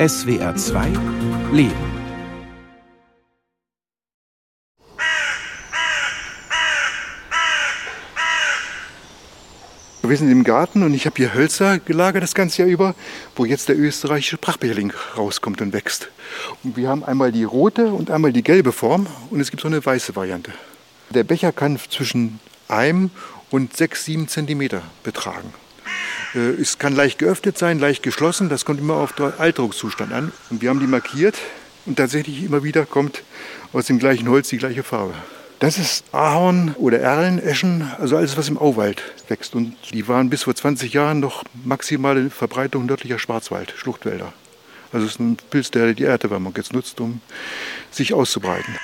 SWR 2 Leben. Wir sind im Garten und ich habe hier Hölzer gelagert das ganze Jahr über, wo jetzt der österreichische Prachtbecherling rauskommt und wächst. Und wir haben einmal die rote und einmal die gelbe Form und es gibt so eine weiße Variante. Der Becher kann zwischen einem und sechs, sieben Zentimeter betragen. Äh, es kann leicht geöffnet sein, leicht geschlossen. Das kommt immer auf den Alterungszustand an. Und wir haben die markiert und tatsächlich immer wieder kommt aus dem gleichen Holz die gleiche Farbe. Das ist Ahorn oder Erlen, Eschen, also alles, was im Auwald wächst. Und die waren bis vor 20 Jahren noch maximale Verbreitung nördlicher Schwarzwald, Schluchtwälder. Also es ist ein Pilz, der die Erderwärmung jetzt nutzt, um sich auszubreiten.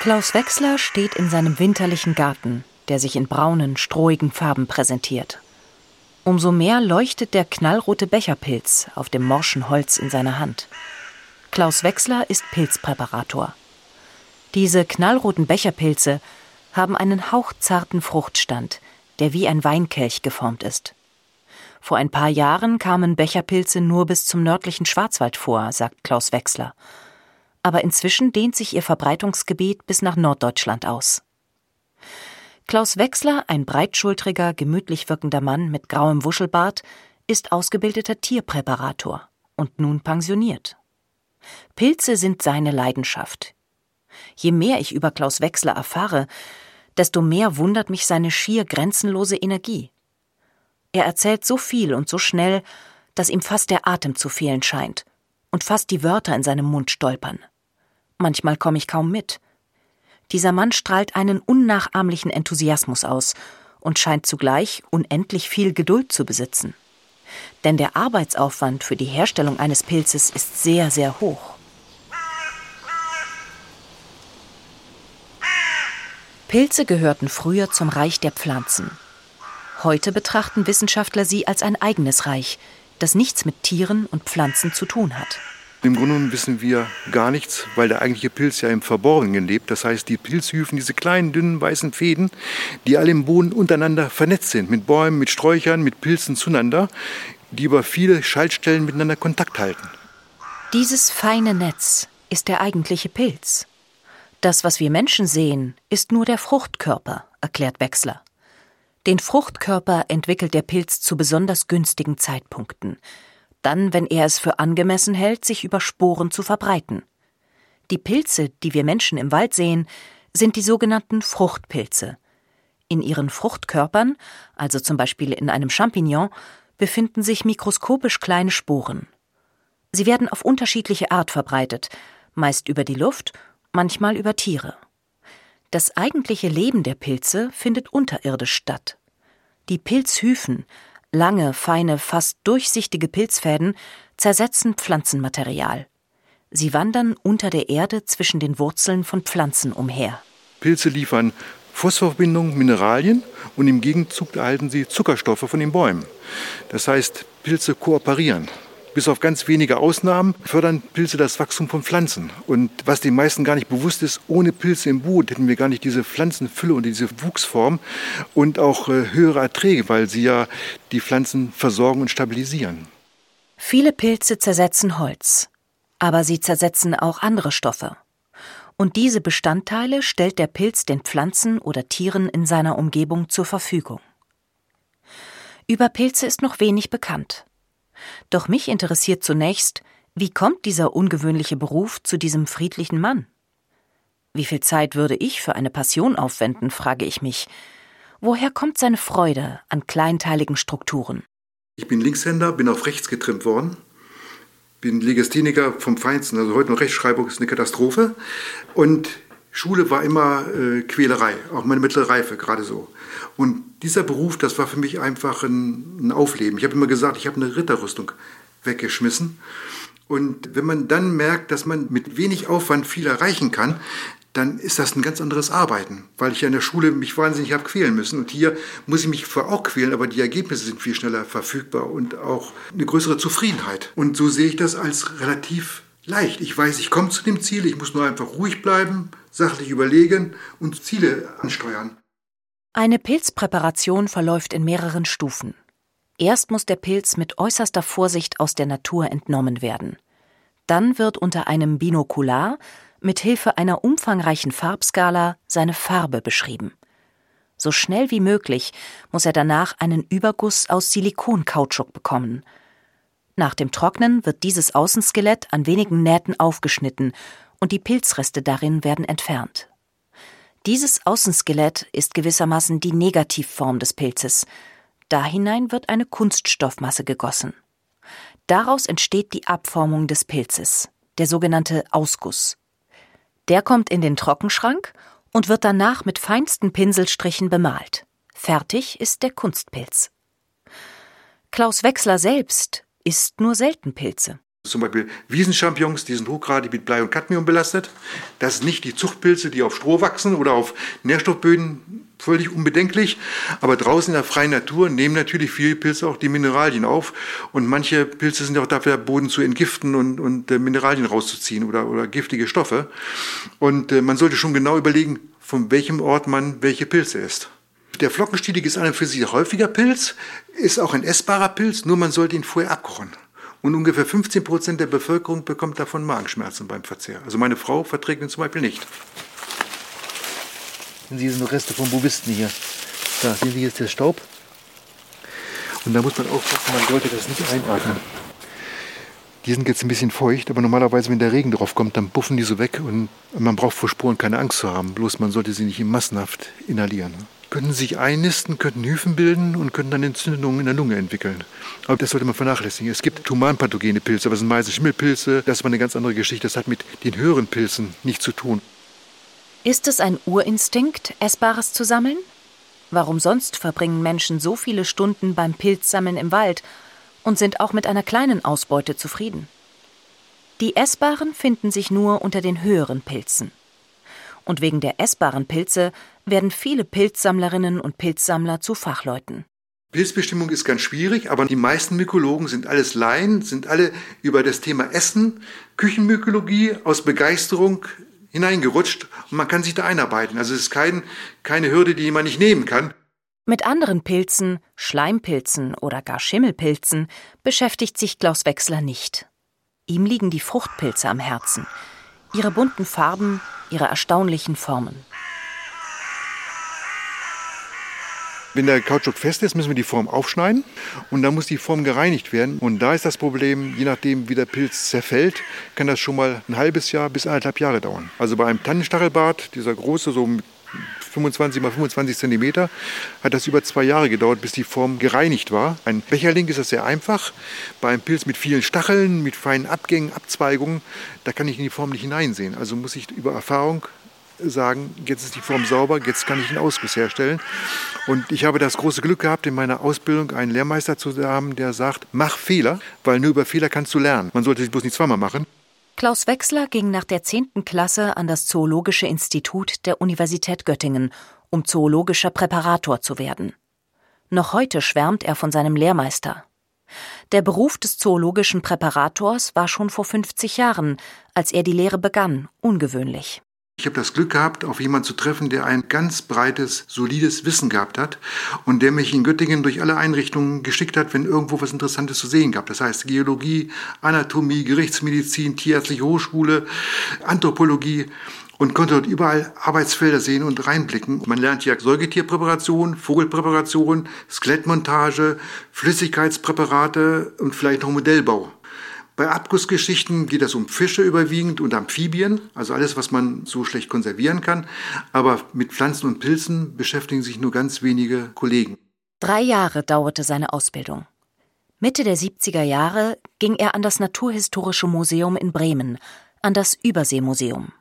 Klaus Wechsler steht in seinem winterlichen Garten, der sich in braunen, strohigen Farben präsentiert. Umso mehr leuchtet der knallrote Becherpilz auf dem morschen Holz in seiner Hand. Klaus Wechsler ist Pilzpräparator. Diese knallroten Becherpilze haben einen hauchzarten Fruchtstand, der wie ein Weinkelch geformt ist. Vor ein paar Jahren kamen Becherpilze nur bis zum nördlichen Schwarzwald vor, sagt Klaus Wechsler. Aber inzwischen dehnt sich ihr Verbreitungsgebiet bis nach Norddeutschland aus. Klaus Wechsler, ein breitschultriger, gemütlich wirkender Mann mit grauem Wuschelbart, ist ausgebildeter Tierpräparator und nun pensioniert. Pilze sind seine Leidenschaft. Je mehr ich über Klaus Wechsler erfahre, desto mehr wundert mich seine schier grenzenlose Energie. Er erzählt so viel und so schnell, dass ihm fast der Atem zu fehlen scheint und fast die Wörter in seinem Mund stolpern. Manchmal komme ich kaum mit. Dieser Mann strahlt einen unnachahmlichen Enthusiasmus aus und scheint zugleich unendlich viel Geduld zu besitzen. Denn der Arbeitsaufwand für die Herstellung eines Pilzes ist sehr, sehr hoch. Pilze gehörten früher zum Reich der Pflanzen. Heute betrachten Wissenschaftler sie als ein eigenes Reich, das nichts mit Tieren und Pflanzen zu tun hat. Im Grunde wissen wir gar nichts, weil der eigentliche Pilz ja im Verborgenen lebt. Das heißt, die Pilzhyphen, diese kleinen, dünnen, weißen Fäden, die alle im Boden untereinander vernetzt sind, mit Bäumen, mit Sträuchern, mit Pilzen zueinander, die über viele Schaltstellen miteinander Kontakt halten. Dieses feine Netz ist der eigentliche Pilz. Das, was wir Menschen sehen, ist nur der Fruchtkörper, erklärt Wechsler. Den Fruchtkörper entwickelt der Pilz zu besonders günstigen Zeitpunkten dann, wenn er es für angemessen hält, sich über Sporen zu verbreiten. Die Pilze, die wir Menschen im Wald sehen, sind die sogenannten Fruchtpilze. In ihren Fruchtkörpern, also zum Beispiel in einem Champignon, befinden sich mikroskopisch kleine Sporen. Sie werden auf unterschiedliche Art verbreitet, meist über die Luft, manchmal über Tiere. Das eigentliche Leben der Pilze findet unterirdisch statt. Die Pilzhyphen, Lange, feine, fast durchsichtige Pilzfäden zersetzen Pflanzenmaterial. Sie wandern unter der Erde zwischen den Wurzeln von Pflanzen umher. Pilze liefern Phosphorverbindungen, Mineralien und im Gegenzug erhalten sie Zuckerstoffe von den Bäumen. Das heißt, Pilze kooperieren. Bis auf ganz wenige Ausnahmen fördern Pilze das Wachstum von Pflanzen. Und was den meisten gar nicht bewusst ist, ohne Pilze im Boot hätten wir gar nicht diese Pflanzenfülle und diese Wuchsform und auch äh, höhere Erträge, weil sie ja die Pflanzen versorgen und stabilisieren. Viele Pilze zersetzen Holz, aber sie zersetzen auch andere Stoffe. Und diese Bestandteile stellt der Pilz den Pflanzen oder Tieren in seiner Umgebung zur Verfügung. Über Pilze ist noch wenig bekannt. Doch mich interessiert zunächst, wie kommt dieser ungewöhnliche Beruf zu diesem friedlichen Mann? Wie viel Zeit würde ich für eine Passion aufwenden, frage ich mich. Woher kommt seine Freude an kleinteiligen Strukturen? Ich bin Linkshänder, bin auf rechts getrimmt worden, bin Legastheniker vom Feinsten, also heute noch Rechtschreibung ist eine Katastrophe. Und Schule war immer äh, Quälerei, auch meine mittlere Reife gerade so. Und dieser Beruf, das war für mich einfach ein, ein Aufleben. Ich habe immer gesagt, ich habe eine Ritterrüstung weggeschmissen. Und wenn man dann merkt, dass man mit wenig Aufwand viel erreichen kann, dann ist das ein ganz anderes Arbeiten, weil ich ja in der Schule mich wahnsinnig habe quälen müssen. Und hier muss ich mich zwar auch quälen, aber die Ergebnisse sind viel schneller verfügbar und auch eine größere Zufriedenheit. Und so sehe ich das als relativ leicht. Ich weiß, ich komme zu dem Ziel, ich muss nur einfach ruhig bleiben, sachlich überlegen und Ziele ansteuern. Eine Pilzpräparation verläuft in mehreren Stufen. Erst muss der Pilz mit äußerster Vorsicht aus der Natur entnommen werden. Dann wird unter einem Binokular mit Hilfe einer umfangreichen Farbskala seine Farbe beschrieben. So schnell wie möglich muss er danach einen Überguss aus Silikonkautschuk bekommen. Nach dem Trocknen wird dieses Außenskelett an wenigen Nähten aufgeschnitten und die Pilzreste darin werden entfernt. Dieses Außenskelett ist gewissermaßen die Negativform des Pilzes. Da hinein wird eine Kunststoffmasse gegossen. Daraus entsteht die Abformung des Pilzes, der sogenannte Ausguss. Der kommt in den Trockenschrank und wird danach mit feinsten Pinselstrichen bemalt. Fertig ist der Kunstpilz. Klaus Wechsler selbst isst nur selten Pilze. Zum Beispiel Wiesenchampignons, die sind hochgradig mit Blei und Cadmium belastet. Das sind nicht die Zuchtpilze, die auf Stroh wachsen oder auf Nährstoffböden, völlig unbedenklich. Aber draußen in der freien Natur nehmen natürlich viele Pilze auch die Mineralien auf. Und manche Pilze sind auch dafür, Boden zu entgiften und, und äh, Mineralien rauszuziehen oder, oder giftige Stoffe. Und äh, man sollte schon genau überlegen, von welchem Ort man welche Pilze isst. Der Flockenstielige ist ein für sich häufiger Pilz, ist auch ein essbarer Pilz, nur man sollte ihn vorher abkochen. Und ungefähr 15 Prozent der Bevölkerung bekommt davon Magenschmerzen beim Verzehr. Also meine Frau verträgt ihn zum Beispiel nicht. Und hier sind noch Reste von Bubisten hier. Da sehen Sie jetzt der Staub. Und da muss man aufpassen, man sollte das nicht einatmen. Die sind jetzt ein bisschen feucht, aber normalerweise, wenn der Regen drauf kommt, dann buffen die so weg und man braucht vor Sporen keine Angst zu haben. Bloß man sollte sie nicht massenhaft inhalieren könnten sich einnisten, könnten Hyphen bilden und könnten dann Entzündungen in der Lunge entwickeln. Aber das sollte man vernachlässigen. Es gibt humanpathogene Pilze, aber das sind meistens Schimmelpilze. Das ist aber eine ganz andere Geschichte. Das hat mit den höheren Pilzen nichts zu tun. Ist es ein Urinstinkt, Essbares zu sammeln? Warum sonst verbringen Menschen so viele Stunden beim Pilzsammeln im Wald und sind auch mit einer kleinen Ausbeute zufrieden? Die Essbaren finden sich nur unter den höheren Pilzen. Und wegen der essbaren Pilze werden viele Pilzsammlerinnen und Pilzsammler zu Fachleuten. Pilzbestimmung ist ganz schwierig, aber die meisten Mykologen sind alles Laien, sind alle über das Thema Essen, Küchenmykologie aus Begeisterung hineingerutscht und man kann sich da einarbeiten. Also es ist kein, keine Hürde, die man nicht nehmen kann. Mit anderen Pilzen, Schleimpilzen oder gar Schimmelpilzen beschäftigt sich Klaus Wechsler nicht. Ihm liegen die Fruchtpilze am Herzen, ihre bunten Farben, ihre erstaunlichen Formen. Wenn der Kautschuk fest ist, müssen wir die Form aufschneiden und dann muss die Form gereinigt werden. Und da ist das Problem, je nachdem wie der Pilz zerfällt, kann das schon mal ein halbes Jahr bis anderthalb Jahre dauern. Also bei einem Tannenstachelbart, dieser große, so 25 mal 25 Zentimeter, hat das über zwei Jahre gedauert, bis die Form gereinigt war. Ein Becherling ist das sehr einfach. Bei einem Pilz mit vielen Stacheln, mit feinen Abgängen, Abzweigungen, da kann ich in die Form nicht hineinsehen. Also muss ich über Erfahrung sagen, jetzt ist die Form sauber, jetzt kann ich einen Ausguss herstellen. Und ich habe das große Glück gehabt, in meiner Ausbildung einen Lehrmeister zu haben, der sagt, mach Fehler, weil nur über Fehler kannst du lernen. Man sollte sich bloß nicht zweimal machen. Klaus Wechsler ging nach der 10. Klasse an das Zoologische Institut der Universität Göttingen, um zoologischer Präparator zu werden. Noch heute schwärmt er von seinem Lehrmeister. Der Beruf des zoologischen Präparators war schon vor 50 Jahren, als er die Lehre begann, ungewöhnlich. Ich habe das Glück gehabt, auf jemanden zu treffen, der ein ganz breites, solides Wissen gehabt hat und der mich in Göttingen durch alle Einrichtungen geschickt hat, wenn irgendwo was Interessantes zu sehen gab. Das heißt Geologie, Anatomie, Gerichtsmedizin, Tierärztliche Hochschule, Anthropologie und konnte dort überall Arbeitsfelder sehen und reinblicken. Man lernt ja Säugetierpräparation, Vogelpräparation, Skelettmontage, Flüssigkeitspräparate und vielleicht noch Modellbau. Bei Abgussgeschichten geht es um Fische überwiegend und Amphibien, also alles, was man so schlecht konservieren kann. Aber mit Pflanzen und Pilzen beschäftigen sich nur ganz wenige Kollegen. Drei Jahre dauerte seine Ausbildung. Mitte der 70er Jahre ging er an das Naturhistorische Museum in Bremen, an das Überseemuseum.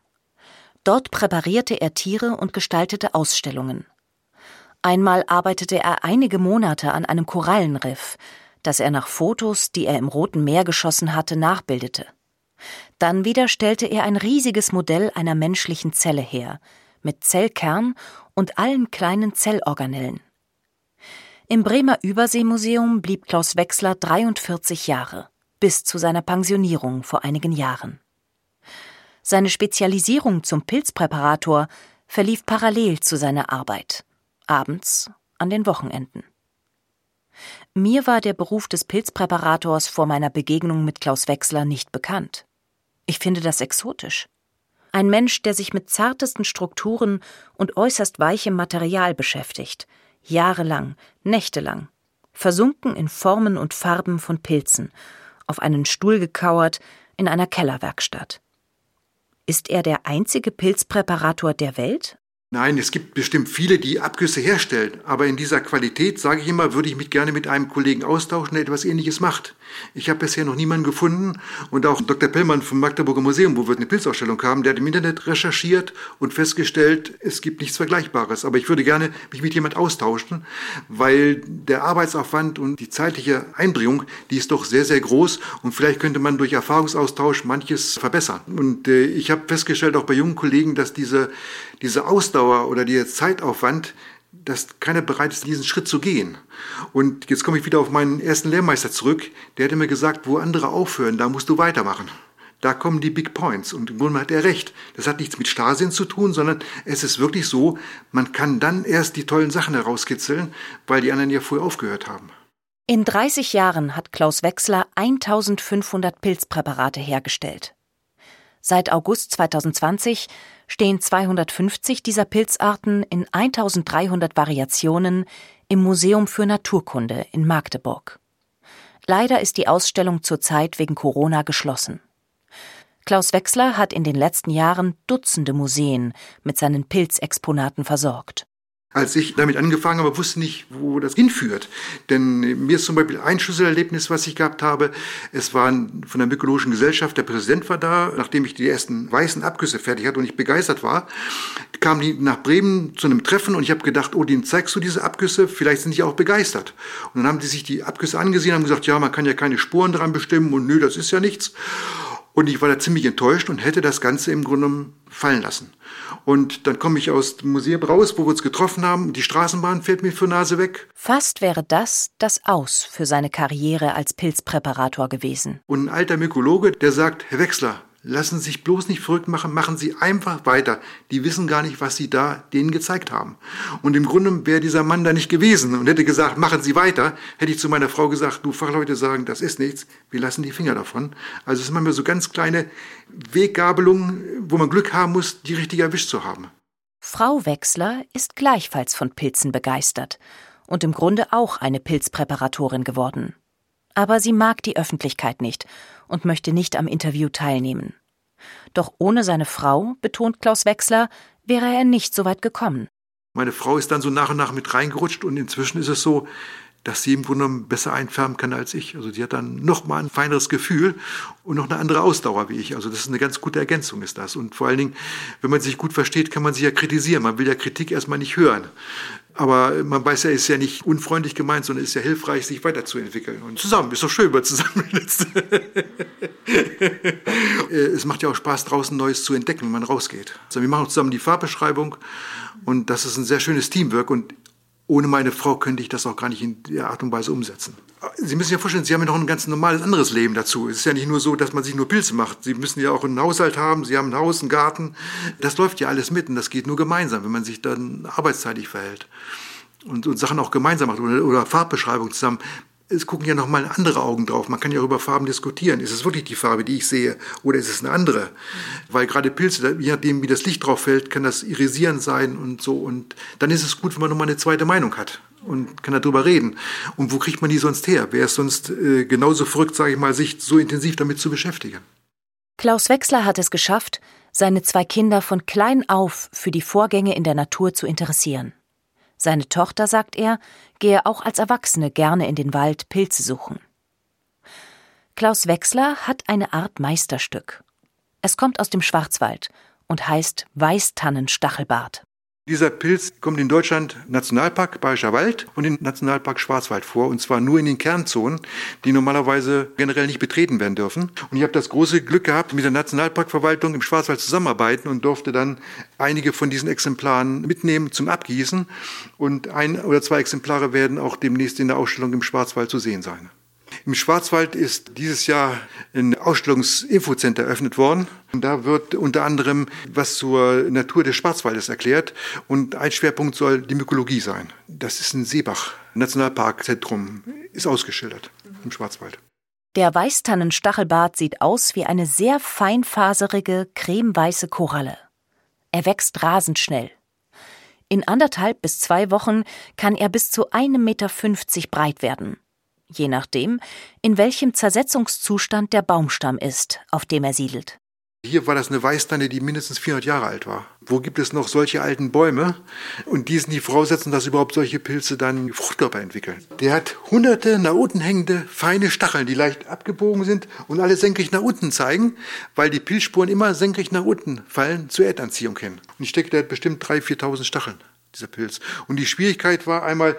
Dort präparierte er Tiere und gestaltete Ausstellungen. Einmal arbeitete er einige Monate an einem Korallenriff, das er nach Fotos, die er im Roten Meer geschossen hatte, nachbildete. Dann wieder stellte er ein riesiges Modell einer menschlichen Zelle her, mit Zellkern und allen kleinen Zellorganellen. Im Bremer Überseemuseum blieb Klaus Wechsler 43 Jahre, bis zu seiner Pensionierung vor einigen Jahren. Seine Spezialisierung zum Pilzpräparator verlief parallel zu seiner Arbeit, abends an den Wochenenden. Mir war der Beruf des Pilzpräparators vor meiner Begegnung mit Klaus Wechsler nicht bekannt. Ich finde das exotisch. Ein Mensch, der sich mit zartesten Strukturen und äußerst weichem Material beschäftigt, jahrelang, nächtelang, versunken in Formen und Farben von Pilzen, auf einen Stuhl gekauert in einer Kellerwerkstatt. Ist er der einzige Pilzpräparator der Welt? Nein, es gibt bestimmt viele, die Abgüsse herstellen. Aber in dieser Qualität, sage ich immer, würde ich mich gerne mit einem Kollegen austauschen, der etwas Ähnliches macht. Ich habe bisher noch niemanden gefunden. Und auch Dr. Pellmann vom Magdeburger Museum, wo wir eine Pilzausstellung haben, der hat im Internet recherchiert und festgestellt, es gibt nichts Vergleichbares. Aber ich würde gerne mich mit jemand austauschen, weil der Arbeitsaufwand und die zeitliche Einbringung, die ist doch sehr, sehr groß. Und vielleicht könnte man durch Erfahrungsaustausch manches verbessern. Und äh, ich habe festgestellt, auch bei jungen Kollegen, dass diese, diese Ausdauer Ausdauer oder der Zeitaufwand, dass keiner bereit ist, diesen Schritt zu gehen. Und jetzt komme ich wieder auf meinen ersten Lehrmeister zurück. Der hatte mir gesagt, wo andere aufhören, da musst du weitermachen. Da kommen die Big Points. Und im Grunde hat er recht. Das hat nichts mit Starrsinn zu tun, sondern es ist wirklich so, man kann dann erst die tollen Sachen herauskitzeln, weil die anderen ja vorher aufgehört haben. In 30 Jahren hat Klaus Wechsler 1500 Pilzpräparate hergestellt. Seit August 2020 stehen 250 dieser Pilzarten in 1300 Variationen im Museum für Naturkunde in Magdeburg. Leider ist die Ausstellung zurzeit wegen Corona geschlossen. Klaus Wechsler hat in den letzten Jahren Dutzende Museen mit seinen Pilzexponaten versorgt. Als ich damit angefangen habe, wusste nicht, wo das hinführt. Denn mir ist zum Beispiel ein Schlüsselerlebnis, was ich gehabt habe. Es war von der Mykologischen Gesellschaft, der Präsident war da, nachdem ich die ersten weißen Abgüsse fertig hatte und ich begeistert war, kamen die nach Bremen zu einem Treffen und ich habe gedacht, oh, denen zeigst du diese Abgüsse, vielleicht sind die auch begeistert. Und dann haben die sich die Abgüsse angesehen und haben gesagt, ja, man kann ja keine Spuren dran bestimmen und nö, das ist ja nichts. Und ich war da ziemlich enttäuscht und hätte das Ganze im Grunde fallen lassen. Und dann komme ich aus dem Museum raus, wo wir uns getroffen haben. Die Straßenbahn fällt mir für Nase weg. Fast wäre das das Aus für seine Karriere als Pilzpräparator gewesen. Und ein alter Mykologe, der sagt, Herr Wechsler, Lassen Sie sich bloß nicht verrückt machen, machen Sie einfach weiter. Die wissen gar nicht, was Sie da denen gezeigt haben. Und im Grunde wäre dieser Mann da nicht gewesen und hätte gesagt, machen Sie weiter, hätte ich zu meiner Frau gesagt, du Fachleute sagen, das ist nichts, wir lassen die Finger davon. Also es sind manchmal so ganz kleine Weggabelungen, wo man Glück haben muss, die richtig erwischt zu haben. Frau Wechsler ist gleichfalls von Pilzen begeistert und im Grunde auch eine Pilzpräparatorin geworden. Aber sie mag die Öffentlichkeit nicht und möchte nicht am Interview teilnehmen. Doch ohne seine Frau, betont Klaus Wechsler, wäre er nicht so weit gekommen. Meine Frau ist dann so nach und nach mit reingerutscht und inzwischen ist es so, dass sie im Grunde besser einfärben kann als ich. Also die hat dann noch mal ein feineres Gefühl und noch eine andere Ausdauer wie ich. Also das ist eine ganz gute Ergänzung ist das. Und vor allen Dingen, wenn man sich gut versteht, kann man sich ja kritisieren. Man will ja Kritik erstmal nicht hören. Aber man weiß ja, ist ja nicht unfreundlich gemeint, sondern ist ja hilfreich, sich weiterzuentwickeln. Und zusammen, ist doch schön, wenn man zusammen ist. es macht ja auch Spaß, draußen Neues zu entdecken, wenn man rausgeht. Also wir machen zusammen die Farbbeschreibung und das ist ein sehr schönes Teamwork und ohne meine Frau könnte ich das auch gar nicht in der Art und Weise umsetzen. Sie müssen sich ja vorstellen, Sie haben ja noch ein ganz normales anderes Leben dazu. Es ist ja nicht nur so, dass man sich nur Pilze macht. Sie müssen ja auch einen Haushalt haben, Sie haben ein Haus, einen Garten. Das läuft ja alles mit und das geht nur gemeinsam, wenn man sich dann arbeitszeitig verhält und, und Sachen auch gemeinsam macht oder, oder Farbbeschreibung zusammen es gucken ja nochmal andere Augen drauf. Man kann ja über Farben diskutieren. Ist es wirklich die Farbe, die ich sehe, oder ist es eine andere? Weil gerade Pilze, je nachdem, wie das Licht drauf fällt, kann das irisierend sein und so. Und dann ist es gut, wenn man nochmal eine zweite Meinung hat und kann darüber reden. Und wo kriegt man die sonst her? Wer ist sonst äh, genauso verrückt, sage ich mal, sich so intensiv damit zu beschäftigen? Klaus Wechsler hat es geschafft, seine zwei Kinder von klein auf für die Vorgänge in der Natur zu interessieren. Seine Tochter, sagt er, gehe auch als Erwachsene gerne in den Wald Pilze suchen. Klaus Wechsler hat eine Art Meisterstück. Es kommt aus dem Schwarzwald und heißt Weißtannenstachelbart. Dieser Pilz kommt in Deutschland Nationalpark Bayerischer Wald und in Nationalpark Schwarzwald vor, und zwar nur in den Kernzonen, die normalerweise generell nicht betreten werden dürfen. Und ich habe das große Glück gehabt, mit der Nationalparkverwaltung im Schwarzwald zusammenarbeiten und durfte dann einige von diesen Exemplaren mitnehmen zum Abgießen. Und ein oder zwei Exemplare werden auch demnächst in der Ausstellung im Schwarzwald zu sehen sein. Im Schwarzwald ist dieses Jahr ein Ausstellungsinfocenter eröffnet worden. Und da wird unter anderem was zur Natur des Schwarzwaldes erklärt. Und ein Schwerpunkt soll die Mykologie sein. Das ist ein Seebach-Nationalparkzentrum ist ausgeschildert im Schwarzwald. Der Weißtannenstachelbart sieht aus wie eine sehr feinfaserige, cremeweiße Koralle. Er wächst rasend schnell. In anderthalb bis zwei Wochen kann er bis zu 1,50 Meter breit werden. Je nachdem, in welchem Zersetzungszustand der Baumstamm ist, auf dem er siedelt. Hier war das eine Weißtanne, die mindestens 400 Jahre alt war. Wo gibt es noch solche alten Bäume? Und die sind die Voraussetzung, dass überhaupt solche Pilze dann Fruchtkörper entwickeln. Der hat hunderte nach unten hängende, feine Stacheln, die leicht abgebogen sind und alle senkrecht nach unten zeigen, weil die Pilzspuren immer senkrecht nach unten fallen zur Erdanziehung hin. Und ich denke, der hat bestimmt 3.000, 4.000 Stacheln, dieser Pilz. Und die Schwierigkeit war einmal,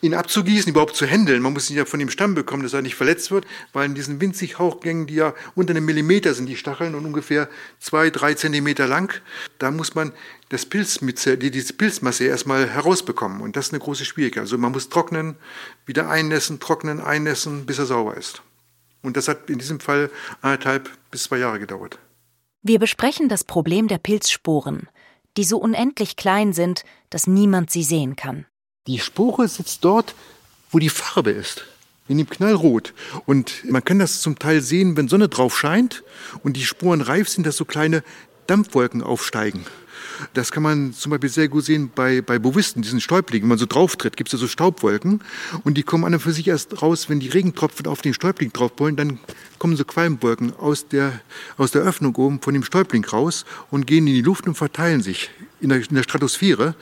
ihn abzugießen, überhaupt zu händeln. Man muss ihn ja von dem Stamm bekommen, dass er nicht verletzt wird, weil in diesen winzig Hauchgängen, die ja unter einem Millimeter sind, die Stacheln und ungefähr zwei, drei Zentimeter lang, da muss man das Pilz mit, die, diese Pilzmasse erstmal herausbekommen. Und das ist eine große Schwierigkeit. Also man muss trocknen, wieder einnässen, trocknen, einnässen, bis er sauber ist. Und das hat in diesem Fall anderthalb bis zwei Jahre gedauert. Wir besprechen das Problem der Pilzsporen, die so unendlich klein sind, dass niemand sie sehen kann. Die Spore sitzt dort, wo die Farbe ist. In dem Knallrot. Und man kann das zum Teil sehen, wenn Sonne drauf scheint und die Sporen reif sind, dass so kleine Dampfwolken aufsteigen. Das kann man zum Beispiel sehr gut sehen bei, bei Bovisten, diesen Stäublingen. Wenn man so drauf tritt, gibt es ja so Staubwolken. Und die kommen an und für sich erst raus, wenn die Regentropfen auf den Stäubling drauf wollen. Dann kommen so Qualmwolken aus der, aus der Öffnung oben von dem Stäubling raus und gehen in die Luft und verteilen sich in der, in der Stratosphäre.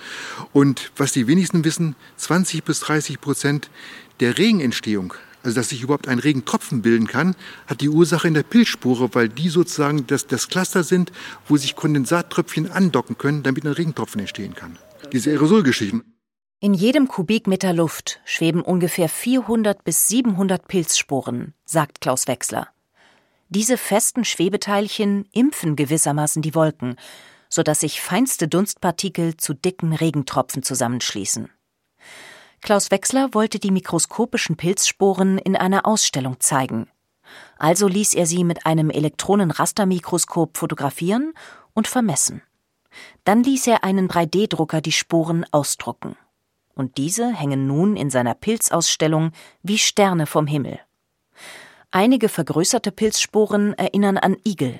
Und was die wenigsten wissen, 20 bis 30 Prozent der Regenentstehung also dass sich überhaupt ein Regentropfen bilden kann, hat die Ursache in der Pilzspore, weil die sozusagen das, das Cluster sind, wo sich Kondensattröpfchen andocken können, damit ein Regentropfen entstehen kann. Diese Aerosolgeschichten. In jedem Kubikmeter Luft schweben ungefähr 400 bis 700 Pilzsporen, sagt Klaus Wechsler. Diese festen Schwebeteilchen impfen gewissermaßen die Wolken, sodass sich feinste Dunstpartikel zu dicken Regentropfen zusammenschließen. Klaus Wechsler wollte die mikroskopischen Pilzsporen in einer Ausstellung zeigen. Also ließ er sie mit einem Elektronenrastermikroskop fotografieren und vermessen. Dann ließ er einen 3D-Drucker die Sporen ausdrucken. Und diese hängen nun in seiner Pilzausstellung wie Sterne vom Himmel. Einige vergrößerte Pilzsporen erinnern an Igel,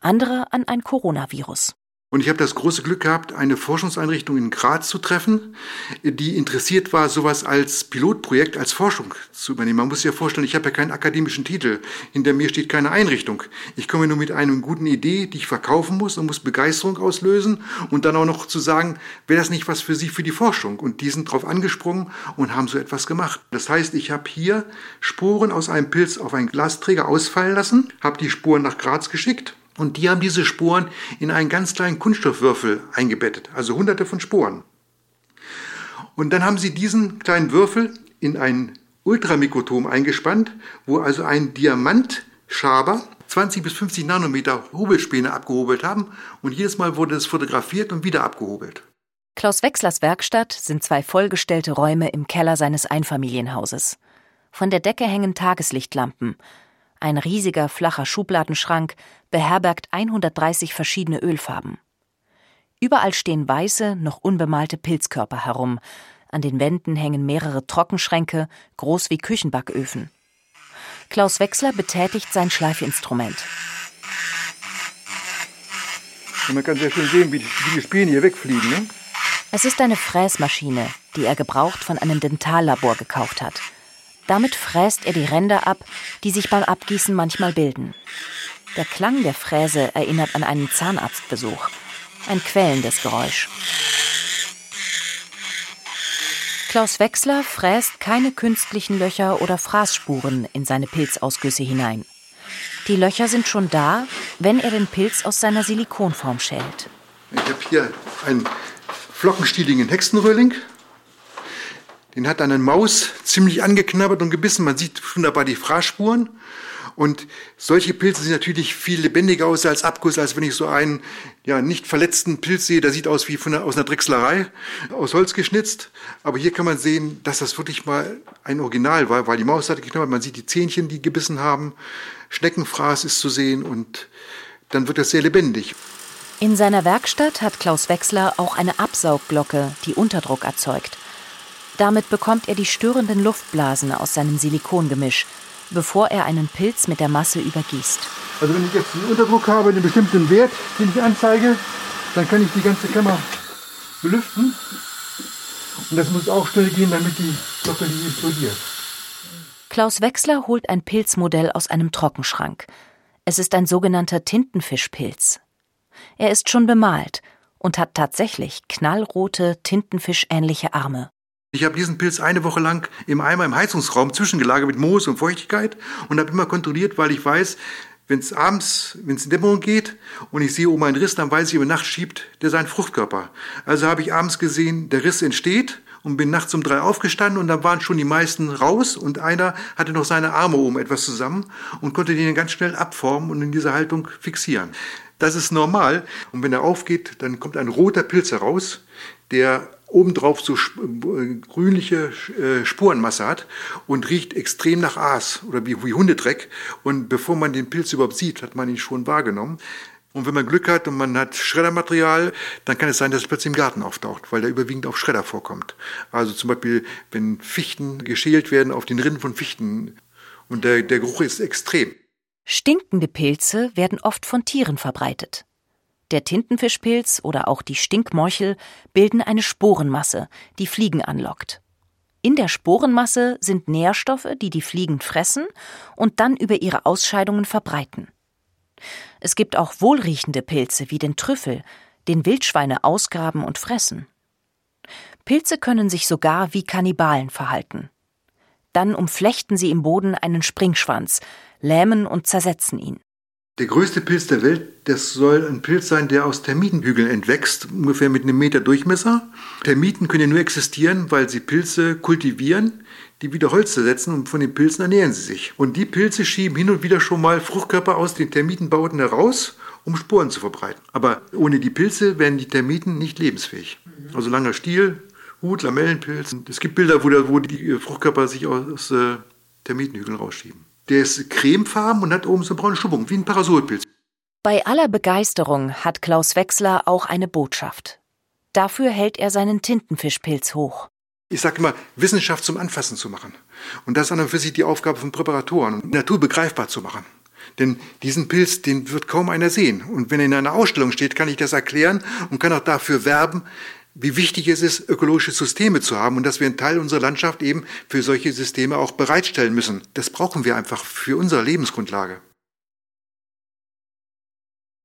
andere an ein Coronavirus. Und ich habe das große Glück gehabt, eine Forschungseinrichtung in Graz zu treffen, die interessiert war, sowas als Pilotprojekt, als Forschung zu übernehmen. Man muss sich ja vorstellen, ich habe ja keinen akademischen Titel. Hinter mir steht keine Einrichtung. Ich komme nur mit einer guten Idee, die ich verkaufen muss und muss Begeisterung auslösen und dann auch noch zu sagen, wäre das nicht was für Sie für die Forschung? Und die sind drauf angesprungen und haben so etwas gemacht. Das heißt, ich habe hier Spuren aus einem Pilz auf einen Glasträger ausfallen lassen, habe die Spuren nach Graz geschickt und die haben diese Sporen in einen ganz kleinen Kunststoffwürfel eingebettet, also hunderte von Sporen. Und dann haben sie diesen kleinen Würfel in ein Ultramikrotom eingespannt, wo also ein Diamantschaber 20 bis 50 Nanometer Hobelspäne abgehobelt haben und jedes Mal wurde es fotografiert und wieder abgehobelt. Klaus Wechslers Werkstatt sind zwei vollgestellte Räume im Keller seines Einfamilienhauses. Von der Decke hängen Tageslichtlampen. Ein riesiger flacher Schubladenschrank beherbergt 130 verschiedene Ölfarben. Überall stehen weiße, noch unbemalte Pilzkörper herum. An den Wänden hängen mehrere Trockenschränke, groß wie Küchenbacköfen. Klaus Wechsler betätigt sein Schleifeinstrument. Und man kann sehr schön sehen, wie die, wie die Späne hier wegfliegen. Ne? Es ist eine Fräsmaschine, die er gebraucht von einem Dentallabor gekauft hat. Damit fräst er die Ränder ab, die sich beim Abgießen manchmal bilden. Der Klang der Fräse erinnert an einen Zahnarztbesuch. Ein quälendes Geräusch. Klaus Wechsler fräst keine künstlichen Löcher oder Fraßspuren in seine Pilzausgüsse hinein. Die Löcher sind schon da, wenn er den Pilz aus seiner Silikonform schält. Ich habe hier einen flockenstieligen Hexenröhling den hat dann eine Maus ziemlich angeknabbert und gebissen. Man sieht wunderbar die Fraßspuren. Und solche Pilze sehen natürlich viel lebendiger aus als Abguss, als wenn ich so einen ja, nicht verletzten Pilz sehe. Der sieht aus wie von einer, aus einer Drechslerei, aus Holz geschnitzt. Aber hier kann man sehen, dass das wirklich mal ein Original war, weil die Maus hat geknabbert. Man sieht die Zähnchen, die gebissen haben. Schneckenfraß ist zu sehen und dann wird das sehr lebendig. In seiner Werkstatt hat Klaus Wechsler auch eine Absaugglocke, die Unterdruck erzeugt. Damit bekommt er die störenden Luftblasen aus seinem Silikongemisch, bevor er einen Pilz mit der Masse übergießt. Also wenn ich jetzt einen Unterdruck habe, einen bestimmten Wert, den ich anzeige, dann kann ich die ganze Kammer belüften. Und das muss auch schnell gehen, damit die Glocke nicht explodiert. Klaus Wechsler holt ein Pilzmodell aus einem Trockenschrank. Es ist ein sogenannter Tintenfischpilz. Er ist schon bemalt und hat tatsächlich knallrote, tintenfischähnliche Arme. Ich habe diesen Pilz eine Woche lang im Eimer im Heizungsraum zwischengelagert mit Moos und Feuchtigkeit und habe immer kontrolliert, weil ich weiß, wenn es abends, wenn es in Dämmerung geht und ich sehe oben einen Riss, dann weiß ich, über Nacht schiebt der seinen Fruchtkörper. Also habe ich abends gesehen, der Riss entsteht und bin nachts um drei aufgestanden und dann waren schon die meisten raus und einer hatte noch seine Arme oben etwas zusammen und konnte den ganz schnell abformen und in dieser Haltung fixieren. Das ist normal und wenn er aufgeht, dann kommt ein roter Pilz heraus, der obendrauf so äh, grünliche äh, Spurenmasse hat und riecht extrem nach Aas oder wie, Hundedreck. Und bevor man den Pilz überhaupt sieht, hat man ihn schon wahrgenommen. Und wenn man Glück hat und man hat Schreddermaterial, dann kann es sein, dass es plötzlich im Garten auftaucht, weil der überwiegend auf Schredder vorkommt. Also zum Beispiel, wenn Fichten geschält werden auf den Rinden von Fichten und der, der Geruch ist extrem. Stinkende Pilze werden oft von Tieren verbreitet. Der Tintenfischpilz oder auch die Stinkmorchel bilden eine Sporenmasse, die Fliegen anlockt. In der Sporenmasse sind Nährstoffe, die die Fliegen fressen und dann über ihre Ausscheidungen verbreiten. Es gibt auch wohlriechende Pilze wie den Trüffel, den Wildschweine ausgraben und fressen. Pilze können sich sogar wie Kannibalen verhalten. Dann umflechten sie im Boden einen Springschwanz, lähmen und zersetzen ihn. Der größte Pilz der Welt, das soll ein Pilz sein, der aus Termitenhügeln entwächst, ungefähr mit einem Meter Durchmesser. Termiten können ja nur existieren, weil sie Pilze kultivieren, die wieder Holz zersetzen und von den Pilzen ernähren sie sich. Und die Pilze schieben hin und wieder schon mal Fruchtkörper aus den Termitenbauten heraus, um Sporen zu verbreiten. Aber ohne die Pilze wären die Termiten nicht lebensfähig. Also langer Stiel, Hut, Lamellenpilz. Es gibt Bilder, wo, die Fruchtkörper sich aus äh, Termitenhügeln rausschieben. Der ist cremefarben und hat oben so eine braune Schuppung, wie ein Parasolpilz. Bei aller Begeisterung hat Klaus Wechsler auch eine Botschaft. Dafür hält er seinen Tintenfischpilz hoch. Ich sage immer, Wissenschaft zum Anfassen zu machen. Und das ist an und für sich die Aufgabe von Präparatoren, Natur begreifbar zu machen. Denn diesen Pilz, den wird kaum einer sehen. Und wenn er in einer Ausstellung steht, kann ich das erklären und kann auch dafür werben, wie wichtig es ist, ökologische Systeme zu haben und dass wir einen Teil unserer Landschaft eben für solche Systeme auch bereitstellen müssen. Das brauchen wir einfach für unsere Lebensgrundlage.